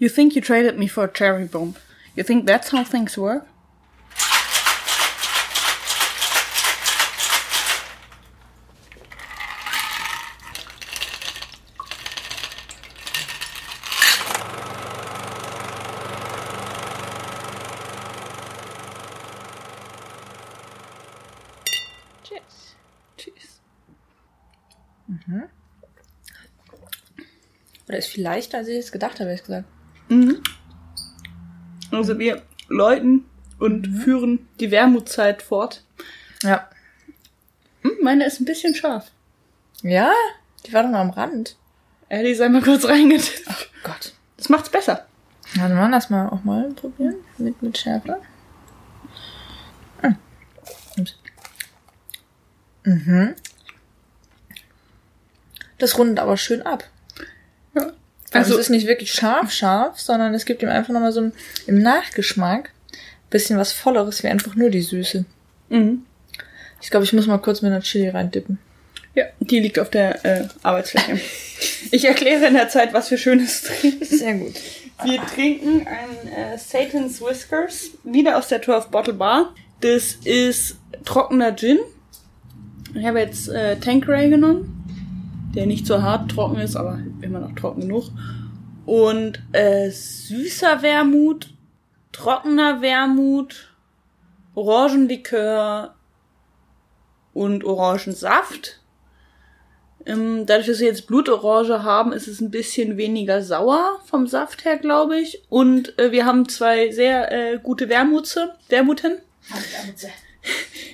You think you traded me for a cherry bomb. You think that's how things work? Cheers. Cheers. Oder ist viel leichter, als ich es gedacht habe, ehrlich gesagt. Also wir läuten und führen die Wermutzeit fort. Ja. Hm, meine ist ein bisschen scharf. Ja? Die war doch noch am Rand. Die ist einmal kurz reingetippt. Gott. Das macht's besser. Warte mal, lass mal auch mal probieren. Mit, mit Schärfe. Hm. Ups. Mhm. Das rundet aber schön ab. Also Also, es ist nicht wirklich scharf, scharf, sondern es gibt ihm einfach nochmal so ein, im Nachgeschmack bisschen was Volleres, wie einfach nur die Süße. mhm. Ich glaube, ich muss mal kurz mit einer Chili reindippen. ja, die liegt auf der äh, Arbeitsfläche. Ich erkläre in der Zeit, was wir Schönes trinken. Sehr gut. Wir trinken ein äh, Satan's Whiskers, wieder aus der 12 Bottle Bar. Das ist trockener Gin. Ich habe jetzt äh, Tanqueray genommen, der nicht so hart trocken ist, aber immer noch trocken genug. Und äh, süßer Wermut, trockener Wermut, Orangenlikör und Orangensaft. Ähm, dadurch, dass wir jetzt Blutorange haben, ist es ein bisschen weniger sauer vom Saft her, glaube ich. Und äh, wir haben zwei sehr äh, gute Wermutze, Wermuten.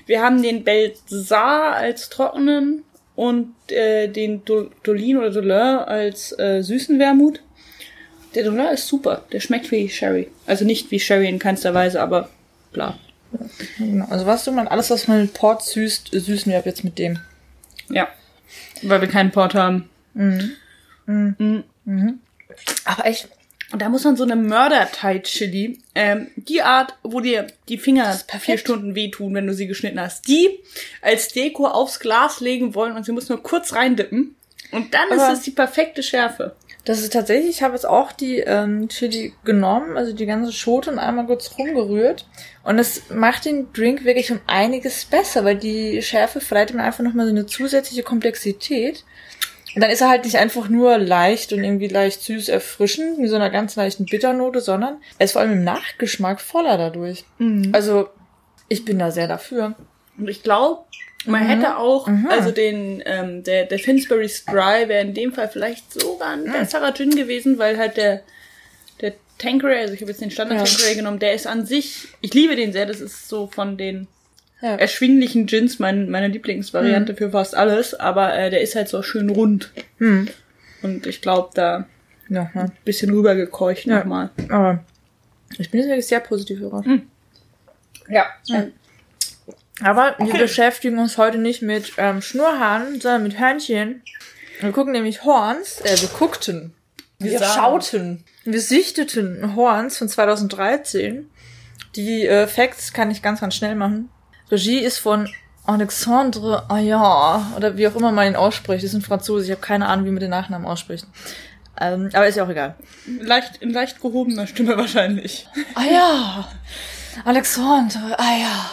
Wir haben den Belsar als trockenen und äh, den Do- Dolin oder Dolin als äh, süßen Wermut. Der Dolin ist super. Der schmeckt wie Sherry. Also nicht wie Sherry in keinster Weise, aber bla. Genau. Also was du meinst, alles, was man mit Port süßt, süßen wir ab jetzt mit dem. Ja. Weil wir keinen Port haben. Aber echt, Und da muss man so eine Mörder-Thai-Chili, ähm, die Art, wo dir die Finger vier perfekt. Stunden wehtun, wenn du sie geschnitten hast, die als Deko aufs Glas legen wollen und sie muss nur kurz reindippen. Und dann Aber- ist es die perfekte Schärfe. das ist tatsächlich, ich habe jetzt auch die ähm, Chili genommen, also die ganze Schote und einmal kurz rumgerührt. Und es macht den Drink wirklich um einiges besser, weil die Schärfe verleiht ihm einfach nochmal so eine zusätzliche Komplexität. Und dann ist er halt nicht einfach nur leicht und irgendwie leicht süß erfrischend, mit so einer ganz leichten Bitternote, sondern er ist vor allem im Nachgeschmack voller dadurch. Also, ich bin da sehr dafür. Und ich glaube, man hätte auch, also den, ähm, der, der Finsbury's Dry wäre in dem Fall vielleicht sogar ein besserer Gin gewesen, weil halt der, der Tanqueray, also ich habe jetzt den Standard Ja. Tanqueray genommen, der ist an sich, ich liebe den sehr, das ist so von den Ja. erschwinglichen Gins mein, meine Lieblingsvariante für fast alles, aber äh, der ist halt so schön rund. Hm. Und ich glaube, da Ja, ja. ein bisschen rübergekeucht Ja. nochmal. Aber ich bin jetzt wirklich sehr positiv überrascht. Ja. Aber wir beschäftigen uns heute nicht mit ähm, Schnurhaaren, sondern mit Hörnchen. Wir gucken nämlich Horns, äh, wir guckten. Wir, Wir schauten. Wir sichteten Horns von 2013. Die äh, Facts kann ich ganz, ganz schnell machen. Regie ist von Alexandre Ayard, oder wie auch immer man ihn ausspricht. Das ist ein Franzose, ich habe keine Ahnung, wie man den Nachnamen ausspricht. Ähm, aber ist ja auch egal. Leicht, in leicht gehobener Stimme wahrscheinlich. Ah ja, Alexandre, ah ja.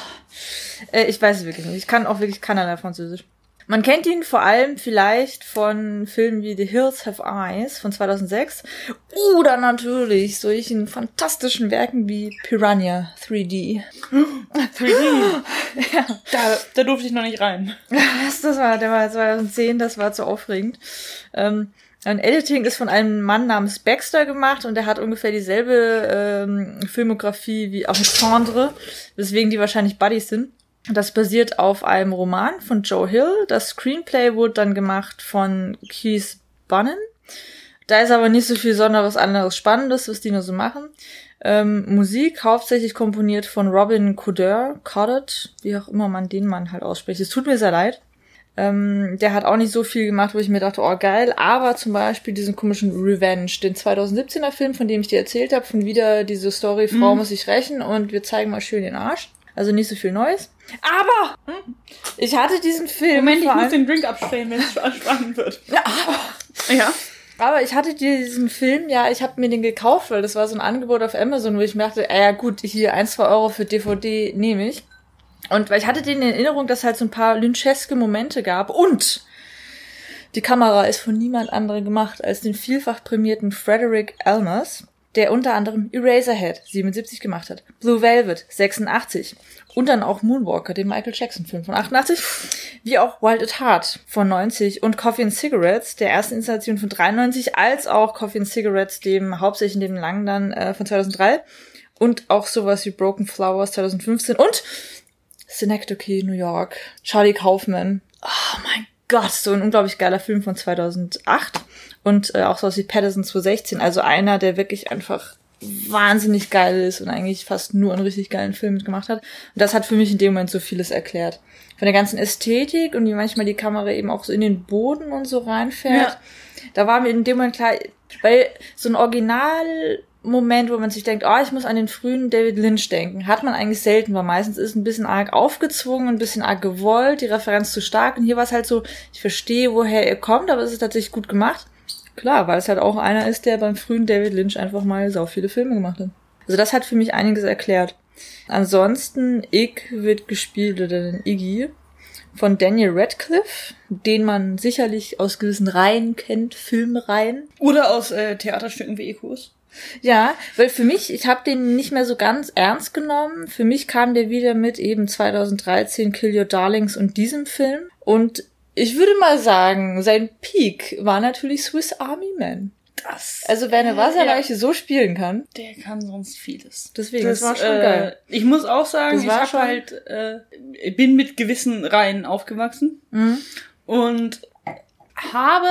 Äh, ich weiß es wirklich nicht. Ich kann auch wirklich keinerlei Französisch. Man kennt ihn vor allem vielleicht von Filmen wie The Hills Have Eyes von 2006 oder natürlich solchen fantastischen Werken wie Piranha 3D. 3D. da, da durfte ich noch nicht rein. Das, das war, der war 2010, das war zu aufregend. Ähm, ein Editing ist von einem Mann namens Baxter gemacht und der hat ungefähr dieselbe ähm, Filmografie wie Alexandre, weswegen die wahrscheinlich Buddies sind. Das basiert auf einem Roman von Joe Hill. Das Screenplay wurde dann gemacht von Keith Bunnan. Da ist aber nicht so viel sonderes anderes Spannendes, was die nur so machen. Ähm, Musik hauptsächlich komponiert von Robin Coder, Coddard, wie auch immer man den Mann halt ausspricht. Es tut mir sehr leid. Ähm, der hat auch nicht so viel gemacht, wo ich mir dachte, oh geil, aber zum Beispiel diesen komischen Revenge, den 2017er Film, von dem ich dir erzählt habe, von wieder diese Story, Frau muss sich rächen und wir zeigen mal schön den Arsch. Also nicht so viel Neues. Aber ich hatte diesen Film Moment, ich muss den Drink abstellen, wenn es spannend wird. Ja, aber Ja. Aber ich hatte diesen Film, ja, ich habe mir den gekauft, weil das war so ein Angebot auf Amazon, wo ich mir dachte, äh, ja gut, hier ein, zwei Euro für DVD nehme ich. Und weil ich hatte den in Erinnerung, dass halt so ein paar lyncheske Momente gab. Und die Kamera ist von niemand anderem gemacht als den vielfach prämierten Frederick Elmers, der unter anderem Eraserhead 77 gemacht hat, Blue Velvet 86 und dann auch Moonwalker, den Michael Jackson Film von 88, wie auch Wild at Heart von 90 und Coffee and Cigarettes, der ersten Installation von 93, als auch Coffee and Cigarettes, dem hauptsächlich dem langen dann äh, von 2003 und auch sowas wie Broken Flowers 2015 und Synecdoche, New York, Charlie Kaufman. Oh mein Gott, so ein unglaublich geiler Film von 2008 und äh, auch sowas wie Patterson 2016, also einer, der wirklich einfach wahnsinnig geil ist und eigentlich fast nur einen richtig geilen Film mitgemacht hat. Und das hat für mich in dem Moment so vieles erklärt. Von der ganzen Ästhetik und wie manchmal die Kamera eben auch so in den Boden und so reinfährt. Ja. Da war mir in dem Moment klar, weil so ein Original Moment, wo man sich denkt, oh, ich muss an den frühen David Lynch denken. Hat man eigentlich selten, weil meistens ist ein bisschen arg aufgezwungen, ein bisschen arg gewollt, die Referenz zu stark. Und hier war es halt so, ich verstehe, woher er kommt, aber es ist tatsächlich gut gemacht. Klar, weil es halt auch einer ist, der beim frühen David Lynch einfach mal sau viele Filme gemacht hat. Also das hat für mich einiges erklärt. Ansonsten, Ig wird gespielt, oder den Iggy, von Daniel Radcliffe, den man sicherlich aus gewissen Reihen kennt, Filmreihen. Oder aus äh, Theaterstücken wie Ekos. Ja, weil für mich, ich habe den nicht mehr so ganz ernst genommen. Für mich kam der wieder mit eben 2013 Kill Your Darlings und diesem Film. Und ich würde mal sagen, sein Peak war natürlich Swiss Army Man. Das, also wer eine Wasserleiche ja. so spielen kann. Der kann sonst vieles. Deswegen, das, war schon äh, geil. Ich muss auch sagen, das ich hab halt, äh, bin mit gewissen Reihen aufgewachsen mhm. und habe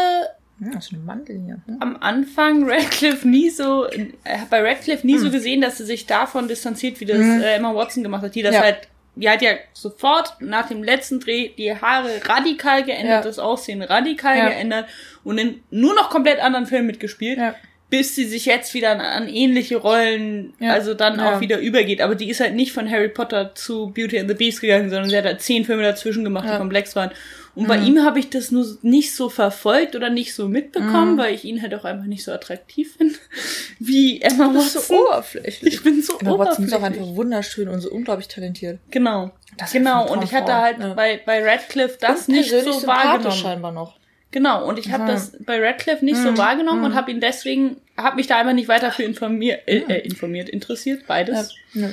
ja, das ist eine Mandel hier. Hm? Am Anfang Radcliffe nie so, äh, bei Radcliffe nie hm. so gesehen, dass sie sich davon distanziert, wie das hm. äh, Emma Watson gemacht hat, die das ja. halt, die hat ja sofort nach dem letzten Dreh die Haare radikal geändert, ja. das Aussehen radikal ja. geändert und in nur noch komplett anderen Filmen mitgespielt. Ja bis sie sich jetzt wieder an, an ähnliche Rollen, also dann auch wieder übergeht. Aber die ist halt nicht von Harry Potter zu Beauty and the Beast gegangen, sondern sie hat halt zehn Filme dazwischen gemacht, die komplex waren. Und mhm. bei ihm habe ich das nur nicht so verfolgt oder nicht so mitbekommen, mhm. weil ich ihn halt auch einfach nicht so attraktiv finde wie Emma du bist Watson. so oberflächlich. Ich bin so Emma. Watson ist auch einfach wunderschön und so unglaublich talentiert. Genau. Das genau. Und ich hatte halt ja. bei, bei Radcliffe das und nicht so wahrgenommen. scheinbar noch. Genau, und ich habe das bei Radcliffe nicht mhm. so wahrgenommen mhm. und habe ihn deswegen, habe mich da einfach nicht weiter für informiert, äh, äh, informiert, interessiert, beides. Ja. Ja.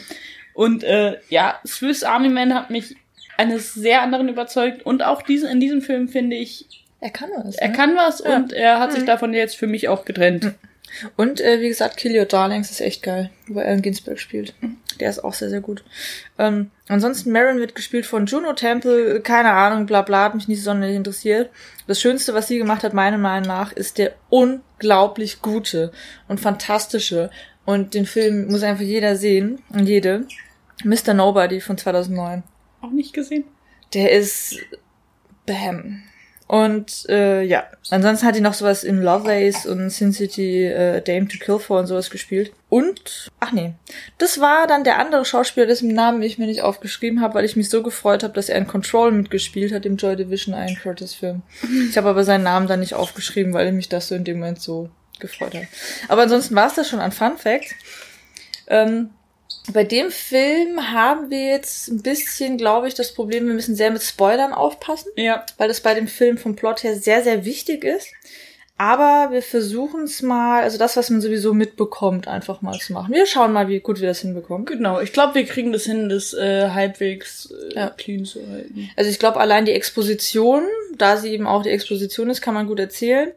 Und äh, ja, Swiss Army Man hat mich eines sehr anderen überzeugt und auch diesen, in diesem Film finde ich, er kann was. Er ne? kann was ja. und er hat mhm. sich davon jetzt für mich auch getrennt. Mhm. Und äh, wie gesagt, Kill Your Darlings ist echt geil, wo Alan Ginsberg spielt. Der ist auch sehr, sehr gut. Ähm, ansonsten, Marin wird gespielt von Juno Temple, keine Ahnung, bla bla, hat mich nicht sonderlich interessiert. Das Schönste, was sie gemacht hat, meiner Meinung nach, ist der unglaublich gute und fantastische. Und den Film muss einfach jeder sehen und jede. Mr. Nobody von 2009. Auch nicht gesehen. Der ist Bam. Und äh, ja, ansonsten hat die noch sowas in Lovelace und Sin City äh, Dame to Kill for und sowas gespielt. Und, ach nee, das war dann der andere Schauspieler, dessen Namen ich mir nicht aufgeschrieben habe, weil ich mich so gefreut habe, dass er in Control mitgespielt hat, im Joy Division Iron Curtis Film. Ich habe aber seinen Namen dann nicht aufgeschrieben, weil mich das so in dem Moment so gefreut hat. Aber ansonsten war es das schon an Fun Facts. Ähm, bei dem Film haben wir jetzt ein bisschen, glaube ich, das Problem, wir müssen sehr mit Spoilern aufpassen. Ja. Weil das bei dem Film vom Plot her sehr, sehr wichtig ist. Aber wir versuchen es mal, also das, was man sowieso mitbekommt, einfach mal zu machen. Wir schauen mal, wie gut wir das hinbekommen. Genau, ich glaube, wir kriegen das hin, das äh, halbwegs äh, ja. clean zu halten. Also ich glaube, allein die Exposition, da sie eben auch die Exposition ist, kann man gut erzählen.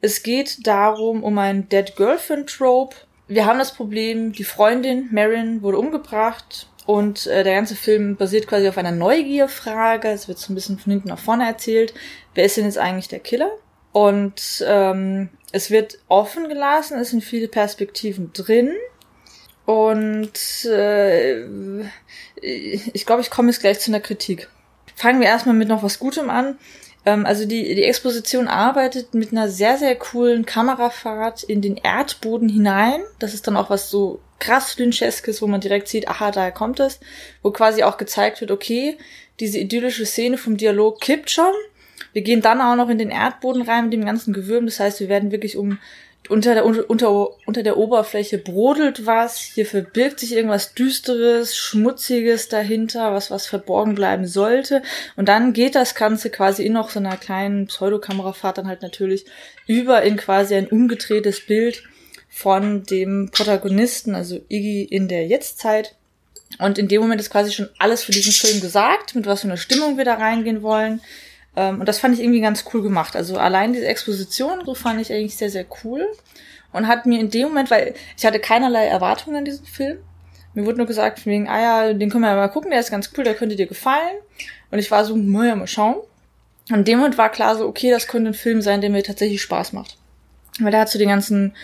Es geht darum, um ein Dead Girlfriend Trope, wir haben das Problem, die Freundin Marin wurde umgebracht und äh, der ganze Film basiert quasi auf einer Neugierfrage. Es wird so ein bisschen von hinten nach vorne erzählt. Wer ist denn jetzt eigentlich der Killer? Und ähm, es wird offen gelassen, es sind viele Perspektiven drin. Und äh, ich glaube, ich komme jetzt gleich zu einer Kritik. Fangen wir erstmal mit noch was Gutem an. Ähm, also die, die Exposition arbeitet mit einer sehr, sehr coolen Kamerafahrt in den Erdboden hinein. Das ist dann auch was so krass Lyncheskes, wo man direkt sieht, aha, daher kommt es. Wo quasi auch gezeigt wird, okay, diese idyllische Szene vom Dialog kippt schon. Wir gehen dann auch noch in den Erdboden rein mit dem ganzen Gewürm. Das heißt, wir werden wirklich um unter der, unter, unter der Oberfläche brodelt was, hier verbirgt sich irgendwas Düsteres, Schmutziges dahinter, was was verborgen bleiben sollte. Und dann geht das Ganze quasi in noch so einer kleinen Pseudokamerafahrt dann halt natürlich über in quasi ein umgedrehtes Bild von dem Protagonisten, also Iggy in der Jetztzeit. Und in dem Moment ist quasi schon alles für diesen Film gesagt, mit was für einer Stimmung wir da reingehen wollen. Ähm, und das fand ich irgendwie ganz cool gemacht. Also allein diese Exposition, so fand ich eigentlich sehr, sehr cool. Und hat mir in dem Moment, weil ich hatte keinerlei Erwartungen an diesen Film. Mir wurde nur gesagt, wegen, ah ja, den können wir ja mal gucken, der ist ganz cool, der könnte dir gefallen. Und ich war so, naja, mal schauen. Und in dem Moment war klar so, okay, das könnte ein Film sein, der mir tatsächlich Spaß macht. Weil der hat so den ganzen,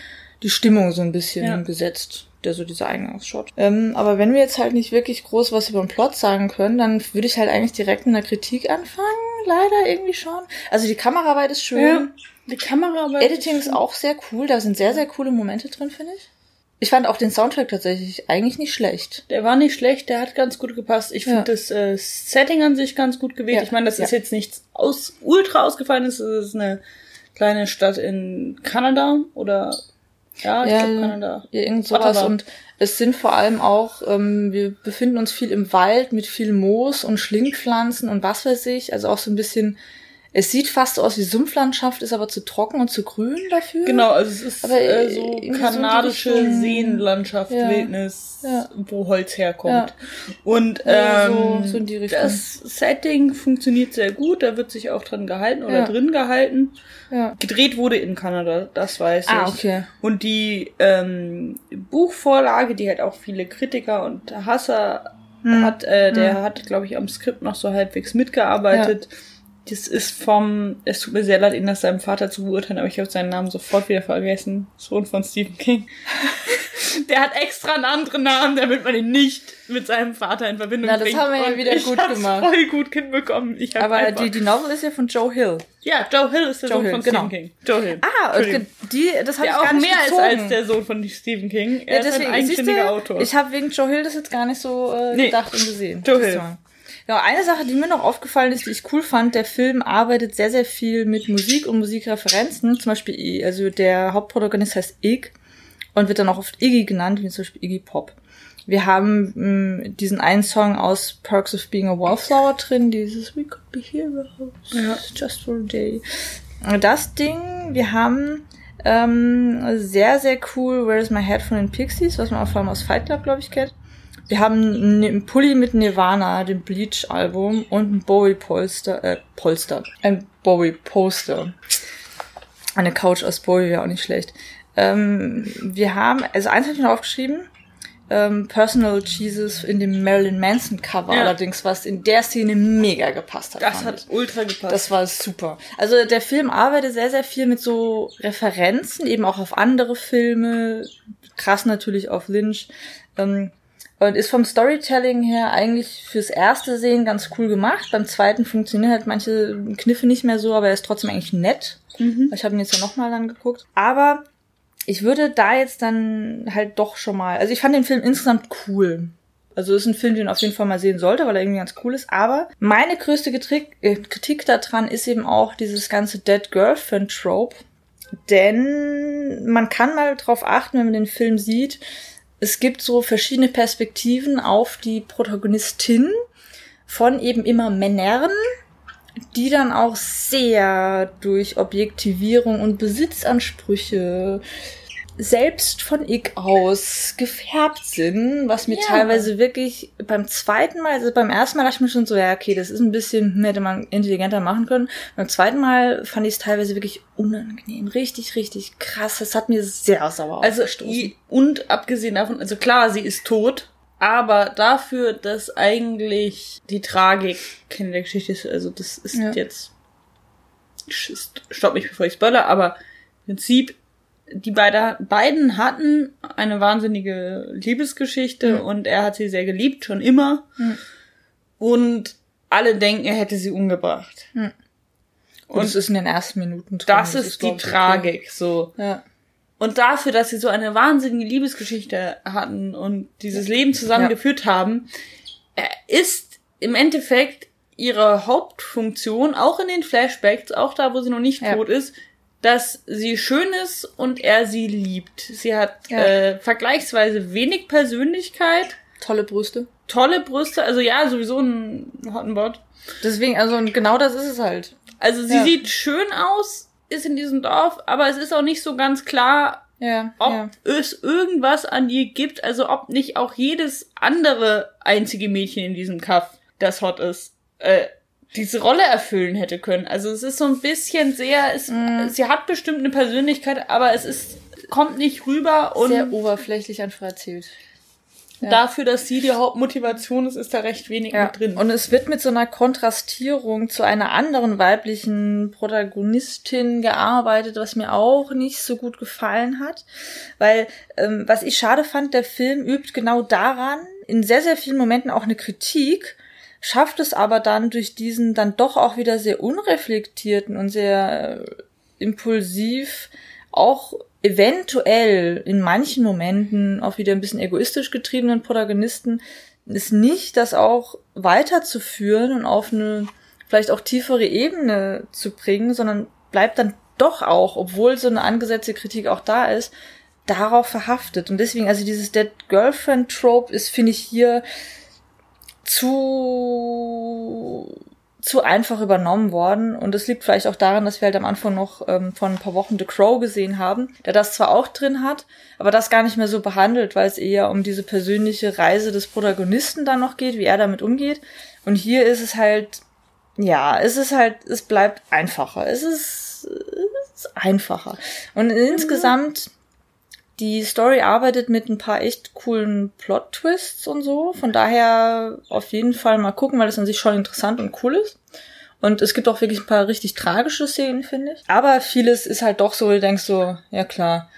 die Stimmung so ein bisschen ja. gesetzt der so dieser Eingangsshot. Ähm, aber wenn wir jetzt halt nicht wirklich groß was über den Plot sagen können, dann würde ich halt eigentlich direkt mit einer Kritik anfangen. Leider irgendwie schon. Also die Kameraarbeit ist schön. Ja, die Kameraarbeit. Editing ist, ist auch sehr cool. Da sind sehr, sehr coole Momente drin, finde ich. Ich fand auch den Soundtrack tatsächlich eigentlich nicht schlecht. Der war nicht schlecht, der hat ganz gut gepasst. Ich finde ja. das äh, Setting an sich ganz gut gewählt. Ja. Ich meine, das ist jetzt nichts aus ultra ausgefallen ist. Es ist eine kleine Stadt in Kanada oder ja, ich ja, glaube Kanada. Ja, irgend sowas. Und es sind vor allem auch, ähm, wir befinden uns viel im Wald mit viel Moos und Schlingpflanzen und was weiß ich. Also auch so ein bisschen, es sieht fast so aus wie Sumpflandschaft, ist aber zu trocken und zu grün dafür. Genau, also es ist aber äh, so kanadische so Seenlandschaft, ja. Wildnis, ja. wo Holz herkommt. Ja. Und ähm, so, so das Setting funktioniert sehr gut, da wird sich auch dran gehalten oder drin gehalten. Ja. Gedreht wurde in Kanada, das weiß ah, ich. Okay. Und die ähm, Buchvorlage, die halt auch viele Kritiker und Hasser hm. hat, äh, der hm. hat, glaube ich, am Skript noch so halbwegs mitgearbeitet. Ja. Das ist vom, es tut mir sehr leid, ihn nach seinem Vater zu beurteilen, aber ich habe seinen Namen sofort wieder vergessen. Sohn von Stephen King. der hat extra einen anderen Namen, damit man ihn nicht mit seinem Vater in Verbindung Na, das bringt. haben wir ja wieder gut gemacht. voll gut hinbekommen. Ich Aber die, die Novel ist ja von Joe Hill. Ja, Joe Hill ist der Joe Sohn Hill, von genau. Stephen King. Joe Hill. Ah, okay. die, das habe ich gar nicht mehr gezogen. ist als der Sohn von Stephen King. Er ja, deswegen, ist ein eigenständiger Autor. Ich habe wegen Joe Hill das jetzt gar nicht so äh, nee. gedacht und gesehen. Joe Hill. Ja, eine Sache, die mir noch aufgefallen ist, die ich cool fand, der Film arbeitet sehr, sehr viel mit Musik und Musikreferenzen. Zum Beispiel, also der Hauptprotagonist heißt Ig und wird dann auch oft Iggy genannt, wie zum Beispiel Iggy Pop. Wir haben mh, mm, diesen einen Song aus Perks of Being a Wallflower drin, dieses We could be heroes, ja. just for a day. Das Ding, wir haben ähm, sehr, sehr cool Where is My Head von den Pixies, was man auch vor allem aus Fight Club, glaube ich, kennt. Wir haben einen Pulli mit Nirvana, dem Bleach-Album und ein Bowie-Polster, äh, Polster, ein Bowie-Poster. Eine Couch aus Bowie wäre auch nicht schlecht. Ähm, wir haben, also eins habe ich noch aufgeschrieben, ähm, Personal Jesus in dem Marilyn Manson Cover ja. allerdings, was in der Szene mega gepasst hat. Das hat ich. ultra gepasst. Das war super. Also der Film arbeitet sehr, sehr viel mit so Referenzen, eben auch auf andere Filme, krass natürlich auf Lynch. Ähm, und ist vom Storytelling her eigentlich fürs erste Sehen ganz cool gemacht. Beim zweiten funktionieren halt manche Kniffe nicht mehr so, aber er ist trotzdem eigentlich nett. Mhm. Ich habe ihn jetzt ja nochmal angeguckt. Aber ich würde da jetzt dann halt doch schon mal, also ich fand den Film insgesamt cool. Also ist ein Film, den auf jeden Fall mal sehen sollte, weil er irgendwie ganz cool ist. Aber meine größte Kritik, äh, Kritik daran ist eben auch dieses ganze Dead Girlfriend Trope. Denn man kann mal drauf achten, wenn man den Film sieht, es gibt so verschiedene Perspektiven auf die Protagonistin von eben immer Männern, die dann auch sehr durch Objektivierung und Besitzansprüche selbst von ich aus gefärbt sind, was mir ja. teilweise wirklich beim zweiten Mal, also beim ersten Mal dachte ich mir schon so, ja, okay, das ist ein bisschen, hm, hätte man intelligenter machen können. Beim zweiten Mal fand ich es teilweise wirklich unangenehm, richtig, richtig krass. Das hat mir sehr sauer Also, und abgesehen davon, also klar, sie ist tot, aber dafür, dass eigentlich die Tragik keine der Geschichte ist, also das ist ja. jetzt, stopp mich, bevor ich spoiler, aber im Prinzip die beide, beiden hatten eine wahnsinnige Liebesgeschichte mhm. und er hat sie sehr geliebt, schon immer. Mhm. Und alle denken, er hätte sie umgebracht. Mhm. Und es ist in den ersten Minuten drin. Das, das ist, ist die Tragik, okay. so. Ja. Und dafür, dass sie so eine wahnsinnige Liebesgeschichte hatten und dieses Leben zusammengeführt ja. haben, ist im Endeffekt ihre Hauptfunktion, auch in den Flashbacks, auch da, wo sie noch nicht Ja. tot ist, dass sie schön ist und er sie liebt. Sie hat Ja. äh, vergleichsweise wenig Persönlichkeit, Tolle Brüste. tolle Brüste, also ja, sowieso ein Hottenbot. Deswegen, also und genau das ist es halt. Also sie Ja. sieht schön aus, ist in diesem Dorf, aber es ist auch nicht so ganz klar, Ja. ob ja. es irgendwas an ihr gibt, also ob nicht auch jedes andere einzige Mädchen in diesem Kaff, das hot ist, äh, diese Rolle erfüllen hätte können. Also es ist so ein bisschen sehr, es, Mhm. sie hat bestimmt eine Persönlichkeit, aber es ist, kommt nicht rüber und Sehr oberflächlich einfach erzählt. ja. dafür, dass sie die Hauptmotivation ist, ist da recht wenig Ja. mit drin. Und es wird mit so einer Kontrastierung zu einer anderen weiblichen Protagonistin gearbeitet, was mir auch nicht so gut gefallen hat. Weil, ähm, was ich schade fand, der Film übt genau daran, in sehr, sehr vielen Momenten auch eine Kritik, schafft es aber dann durch diesen dann doch auch wieder sehr unreflektierten und sehr äh, impulsiv auch eventuell in manchen Momenten auch wieder ein bisschen egoistisch getriebenen Protagonisten ist nicht, das auch weiterzuführen und auf eine vielleicht auch tiefere Ebene zu bringen, sondern bleibt dann doch auch, obwohl so eine angesetzte Kritik auch da ist, darauf verhaftet. Und deswegen, also dieses Dead Girlfriend Trope ist, finde ich, hier zu zu einfach übernommen worden. Und es liegt vielleicht auch daran, dass wir halt am Anfang noch ähm, vor ein paar Wochen The Crow gesehen haben, der das zwar auch drin hat, aber das gar nicht mehr so behandelt, weil es eher um diese persönliche Reise des Protagonisten dann noch geht, wie er damit umgeht. Und hier ist es halt, ja, es ist halt, es bleibt einfacher. Es ist, es ist einfacher. Und insgesamt die Story arbeitet mit ein paar echt coolen Plot-Twists und so. Von daher auf jeden Fall mal gucken, weil das an sich schon interessant und cool ist. Und es gibt auch wirklich ein paar richtig tragische Szenen, finde ich. Aber vieles ist halt doch so, du denkst so, ja klar.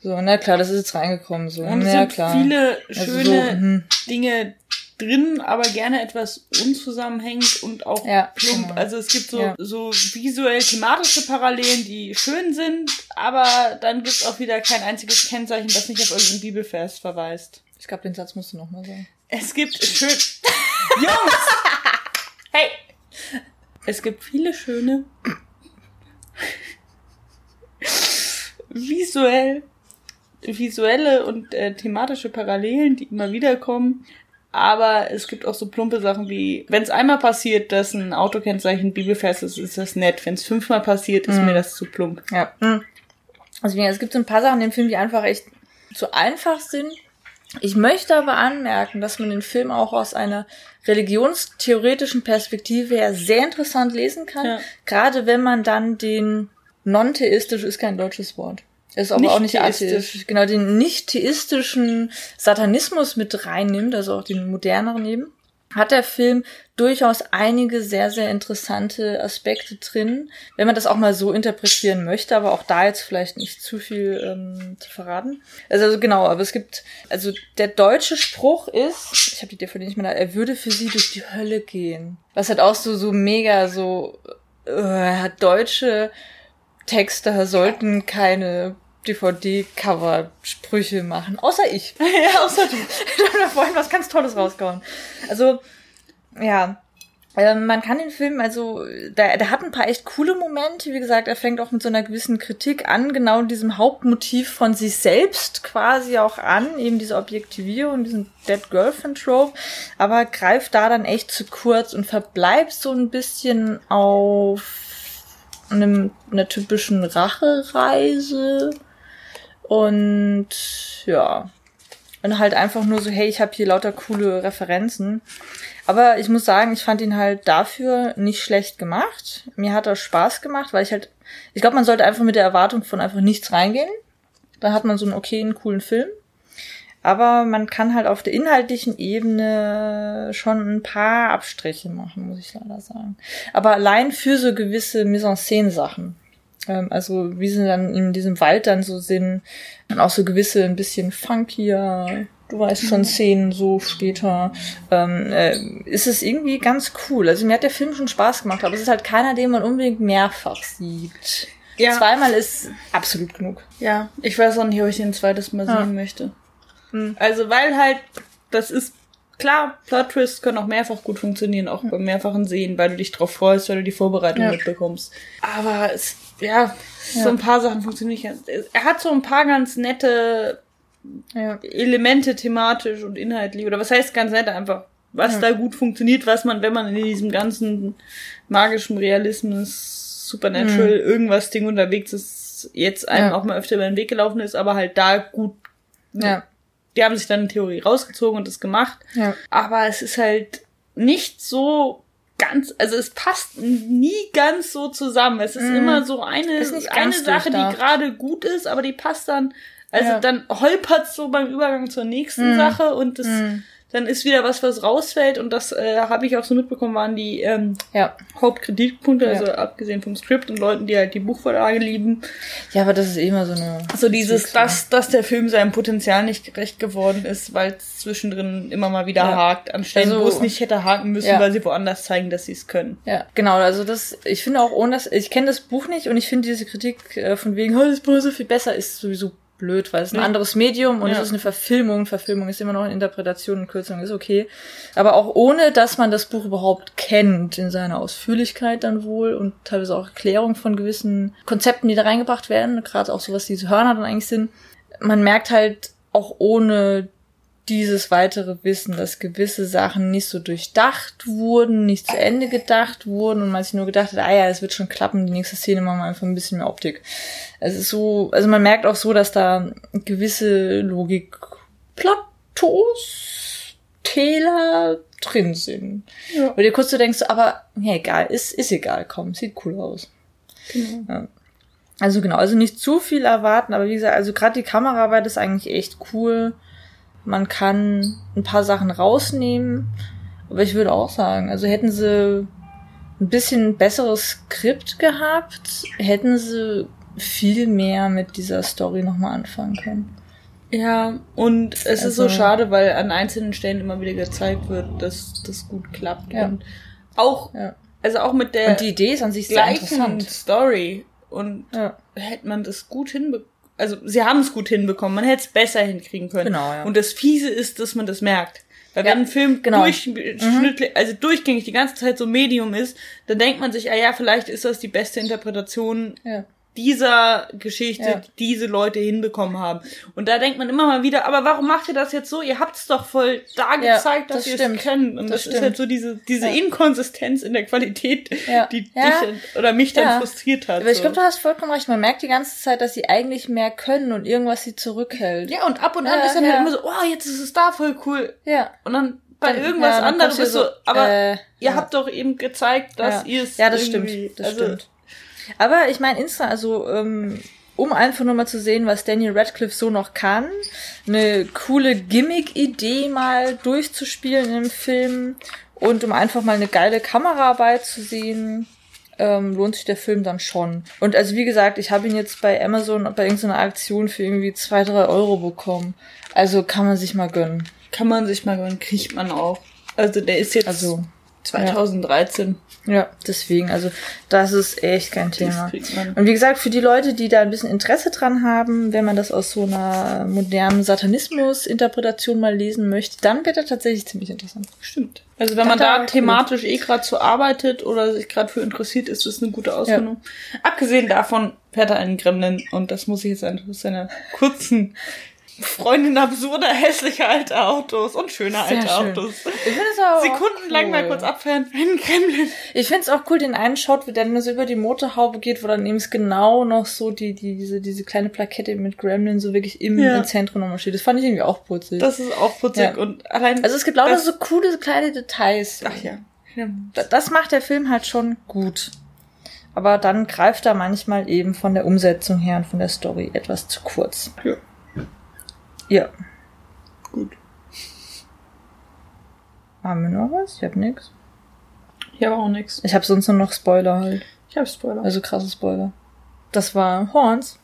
So, na klar, das ist jetzt reingekommen. So, und es ja klar. viele Also schöne so, hm. Dinge drin, aber gerne etwas unzusammenhängend und auch Ja, plump. genau. Also es gibt so, Ja. so visuell thematische Parallelen, die schön sind, aber dann gibt es auch wieder kein einziges Kennzeichen, das nicht auf irgendeinen Bibelvers verweist. Ich glaube, den Satz musst du noch mal sagen. Es gibt schön. Jungs! Hey! Es gibt viele schöne visuell visuelle und äh, thematische Parallelen, die immer wieder kommen. Aber es gibt auch so plumpe Sachen wie, wenn es einmal passiert, dass ein Autokennzeichen Bibelfest ist, ist das nett. Wenn es fünfmal passiert, ist Mhm. mir das zu plump. Ja. Also es gibt so ein paar Sachen in dem Film, die einfach echt zu einfach sind. Ich möchte aber anmerken, dass man den Film auch aus einer religionstheoretischen Perspektive her sehr interessant lesen kann. Ja. Gerade wenn man dann den non-theistisch ist kein deutsches Wort. Ist aber Nicht auch nicht theistisch. atheistisch. Genau, den nicht-theistischen Satanismus mit reinnimmt, also auch den moderneren eben, hat der Film durchaus einige sehr, sehr interessante Aspekte drin, wenn man das auch mal so interpretieren möchte, aber auch da jetzt vielleicht nicht zu viel ähm, zu verraten. Also, also genau, aber es gibt, also der deutsche Spruch ist, ich habe die DVD nicht mehr da, er würde für sie durch die Hölle gehen. Was halt auch so, so mega so, äh, deutsche Texter sollten keine DVD-Cover-Sprüche machen. Außer ich. ja, außer du. Ich habe da vorhin was ganz Tolles rausgehauen. Also, ja. Ähm, man kann den Film, also, der, der hat ein paar echt coole Momente. Wie gesagt, er fängt auch mit so einer gewissen Kritik an, genau diesem Hauptmotiv von sich selbst quasi auch an, eben diese Objektivierung, diesen Dead Girlfriend Trope, aber greift da dann echt zu kurz und verbleibt so ein bisschen auf einem, einer typischen Rachereise und ja, und halt einfach nur so, hey, ich habe hier lauter coole Referenzen. Aber ich muss sagen, ich fand ihn halt dafür nicht schlecht gemacht. Mir hat er Spaß gemacht, weil ich halt, ich glaube, man sollte einfach mit der Erwartung von einfach nichts reingehen. Dann hat man so einen okayen, coolen Film. Aber man kann halt auf der inhaltlichen Ebene schon ein paar Abstriche machen, muss ich leider sagen. Aber allein für so gewisse Mise-en-Scène-Sachen. Ähm, also wie sie dann in diesem Wald dann so sind. Und auch so gewisse ein bisschen funkier, du weißt schon, Szenen so später. Ähm, äh, ist es irgendwie ganz cool. Also mir hat der Film schon Spaß gemacht, aber es ist halt keiner, den man unbedingt mehrfach sieht. Ja. Zweimal ist absolut genug. Ja, ich weiß auch nicht, ob ich den zweites Mal Ja. sehen möchte. Hm. Also, weil halt, das ist klar, Plot Twists können auch mehrfach gut funktionieren, auch beim mehrfachen Sehen, weil du dich drauf freust, weil du die Vorbereitung Ja. mitbekommst. Aber es, ja, Ja. so ein paar Sachen funktionieren nicht. ganz. Er hat so ein paar ganz nette Ja. Elemente thematisch und inhaltlich, oder was heißt ganz nett einfach, was Ja. da gut funktioniert, was man, wenn man in diesem ganzen magischen Realismus, Supernatural, irgendwas Ding unterwegs ist, jetzt einem auch mal öfter über den Weg gelaufen ist, aber halt da gut, Ja. die haben sich dann in Theorie rausgezogen und das gemacht, Ja. aber es ist halt nicht so ganz, also es passt nie ganz so zusammen. Es ist Mhm. immer so eine, eine Sache, die gerade gut ist, aber die passt dann, also Ja. dann holpert's so beim Übergang zur nächsten Mhm. Sache und das, Mhm. Dann ist wieder was, was rausfällt und das äh, habe ich auch so mitbekommen, waren die ähm, Ja. Hauptkritikpunkte, Ja. also abgesehen vom Skript und Leuten, die halt die Buchvorlage lieben. Ja, aber das ist eh immer so eine. So dieses, dass, dass der Film seinem Potenzial nicht gerecht geworden ist, weil es zwischendrin immer mal wieder Ja. hakt, an Stellen, Also- wo es nicht hätte haken müssen, Ja. weil sie woanders zeigen, dass sie es können. Ja, genau, also das, ich finde auch ohne das, ich kenne das Buch nicht und ich finde diese Kritik äh, von wegen, oh, das Buch ist so viel besser, ist sowieso blöd, weil es ein Ja. anderes Medium und Ja. es ist eine Verfilmung. Verfilmung ist immer noch eine Interpretation und Kürzung ist okay. Aber auch ohne, dass man das Buch überhaupt kennt, in seiner Ausführlichkeit dann wohl und teilweise auch Erklärung von gewissen Konzepten, die da reingebracht werden, gerade auch so was diese Hörner dann eigentlich sind. Man merkt halt auch ohne dieses weitere Wissen, dass gewisse Sachen nicht so durchdacht wurden, nicht zu Ende gedacht wurden und man sich nur gedacht hat, ah ja, es wird schon klappen, die nächste Szene machen wir einfach ein bisschen mehr Optik. Es ist so, also man merkt auch so, dass da gewisse Logik, Plateaus, Täler drin sind. Ja. Weil dir kurz so denkst, aber ja, egal, ist, ist egal, komm, sieht cool aus. Genau. Also genau, also nicht zu viel erwarten, aber wie gesagt, also gerade die Kameraarbeit ist eigentlich echt cool. Man kann ein paar Sachen rausnehmen, aber ich würde auch sagen, also hätten sie ein bisschen besseres Skript gehabt, hätten sie viel mehr mit dieser Story nochmal anfangen können. Ja, und es ist Also- so schade, weil an einzelnen Stellen immer wieder gezeigt wird, dass das gut klappt. Ja. Und auch, Ja. also auch mit der Und die Idee ist an sich sehr gleichen interessant. Story. Und Ja. hätte man das gut hinbekommen. Also, sie haben es gut hinbekommen. Man hätte es besser hinkriegen können. Genau, ja. Und das Fiese ist, dass man das merkt. Weil Ja, wenn ein Film genau. durchschnittlich, also durchgängig die ganze Zeit so Medium ist, dann denkt man sich, ah ja, vielleicht ist das die beste Interpretation Ja. Dieser Geschichte, Ja. die diese Leute hinbekommen haben. Und da denkt man immer mal wieder, aber warum macht ihr das jetzt so? Ihr habt es doch voll da Ja, gezeigt, dass das ihr stimmt. es könnt. Und Das das, ist halt so diese, diese Ja. Inkonsistenz in der Qualität, Ja. die Ja. dich oder mich dann Ja. frustriert hat. Aber ich so. glaube, du hast vollkommen recht. Man merkt die ganze Zeit, dass sie eigentlich mehr können und irgendwas sie zurückhält. ja, und ab und an Ja, ist dann ja. halt immer so, oh, jetzt ist es da voll cool. Ja. Und dann bei irgendwas ja, anderem bist du, so, aber äh, ihr ja. habt doch eben gezeigt, dass ja. ihr es Ja, das stimmt. Das also, stimmt. Aber ich meine, Insta, also ähm, um einfach nur mal zu sehen, was Daniel Radcliffe so noch kann, eine coole Gimmick-Idee mal durchzuspielen im Film und um einfach mal eine geile Kameraarbeit zu sehen, ähm, lohnt sich der Film dann schon. Und also wie gesagt, ich habe ihn jetzt bei Amazon bei irgendeiner Aktion für irgendwie zwei, drei Euro bekommen. Also kann man sich mal gönnen. Kann man sich mal gönnen, kriegt man auch. Also der ist jetzt Also 2013. ja, deswegen, also das ist echt kein Das Thema. man. Und wie gesagt, für die Leute, die da ein bisschen Interesse dran haben, wenn man das aus so einer modernen Satanismus-Interpretation mal lesen möchte, dann wird er tatsächlich ziemlich interessant. Stimmt. Also wenn man Total da thematisch eh gerade so arbeitet oder sich gerade für interessiert, ist das eine gute Ausbildung. Abgesehen davon fährt er einen Gremlin und das muss ich jetzt einfach aus seiner kurzen Freundin absurder, hässlicher alte Autos und schöner Sehr alte schön. Autos. Ich finde es auch Sekundenlang cool. mal kurz abfeiern. Ein Gremlin. Ich finde es auch cool, den einen Shot, der dann so über die Motorhaube geht, wo dann eben genau noch so die, die, diese, diese kleine Plakette mit Gremlin so wirklich im, Ja. im Zentrum nochmal steht. Das fand ich irgendwie auch putzig. Das ist auch putzig Ja. und allein. also es gibt lauter so coole kleine Details. Ach ja. ja. Da- Das macht der Film halt schon gut. Aber dann greift er manchmal eben von der Umsetzung her und von der Story etwas zu kurz. Ja. Ja. Gut. Haben wir noch was? Ich hab nix. Ich habe auch nix. Ich hab sonst nur noch Spoiler halt. Ich habe Spoiler. Also krasse Spoiler. Das war Horns.